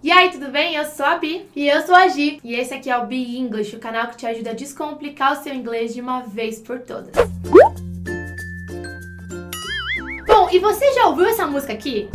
E aí, tudo bem? Eu sou a Bi e eu sou a Gi. E esse aqui é o Bi English, o canal que te ajuda a descomplicar o seu inglês de uma vez por todas. Bom, e você já ouviu essa música aqui?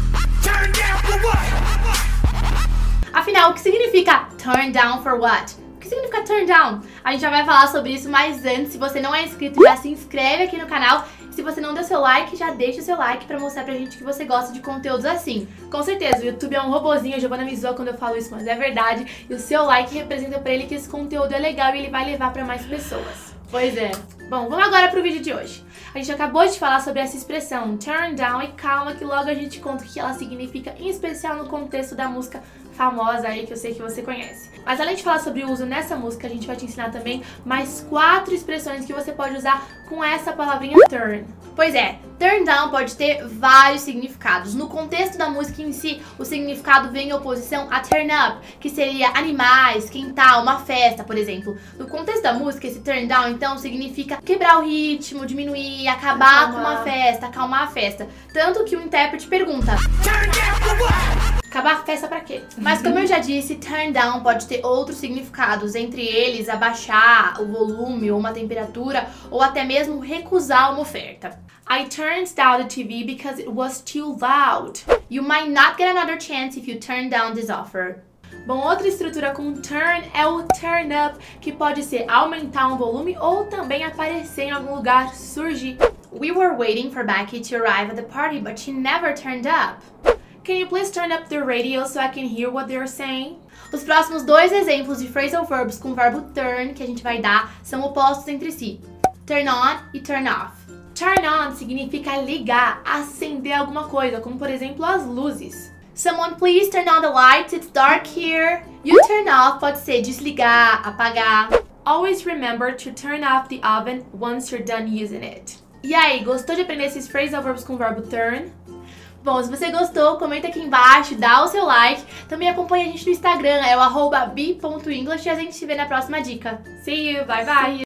Afinal, o que significa turn down for what? O que significa turn down? A gente já vai falar sobre isso, mas antes, se você não é inscrito, já se inscreve aqui no canal se você não deu seu like, já deixa seu like pra mostrar pra gente que você gosta de conteúdos assim. Com certeza, o YouTube é um robozinho, a Giovana me zoa quando eu falo isso, mas é verdade. E o seu like representa pra ele que esse conteúdo é legal e ele vai levar pra mais pessoas. Pois é. Bom, vamos agora pro vídeo de hoje. A gente acabou de falar sobre essa expressão, turn down, e calma que logo a gente conta o que ela significa, em especial no contexto da música famosa aí que eu sei que você conhece. Mas além de falar sobre o uso nessa música, a gente vai te ensinar também mais quatro expressões que você pode usar com essa palavrinha turn. Pois é, turn down pode ter vários significados. No contexto da música em si, o significado vem em oposição a turn up, que seria animais, quintal, uma festa, por exemplo. No contexto da música, esse turn down, então, significa quebrar o ritmo, diminuir, acabar acalmar. com uma festa, acalmar a festa. Tanto que o intérprete pergunta... Acabar a festa pra quê? Mas como eu já disse, turn down pode ter outros significados, entre eles abaixar o volume ou uma temperatura, ou até mesmo recusar uma oferta. I turned down the TV because it was too loud. You might not get another chance if you turn down this offer. Bom, outra estrutura com turn é o turn up, que pode ser aumentar um volume ou também aparecer em algum lugar, surgir. We were waiting for Becky to arrive at the party, but she never turned up. Can you please turn up the radio so I can hear what they're saying? Os próximos dois exemplos de phrasal verbs com o verbo turn que a gente vai dar são opostos entre si. Turn on e turn off. Turn on significa ligar, acender alguma coisa, como por exemplo as luzes. Someone please turn on the lights, it's dark here. You turn off pode ser desligar, apagar. Always remember to turn off the oven once you're done using it. E aí, gostou de aprender esses phrasal verbs com o verbo turn? Bom, se você gostou, comenta aqui embaixo, dá o seu like. Também acompanha a gente no Instagram, é o bi.english e a gente se vê na próxima dica. See you, bye bye!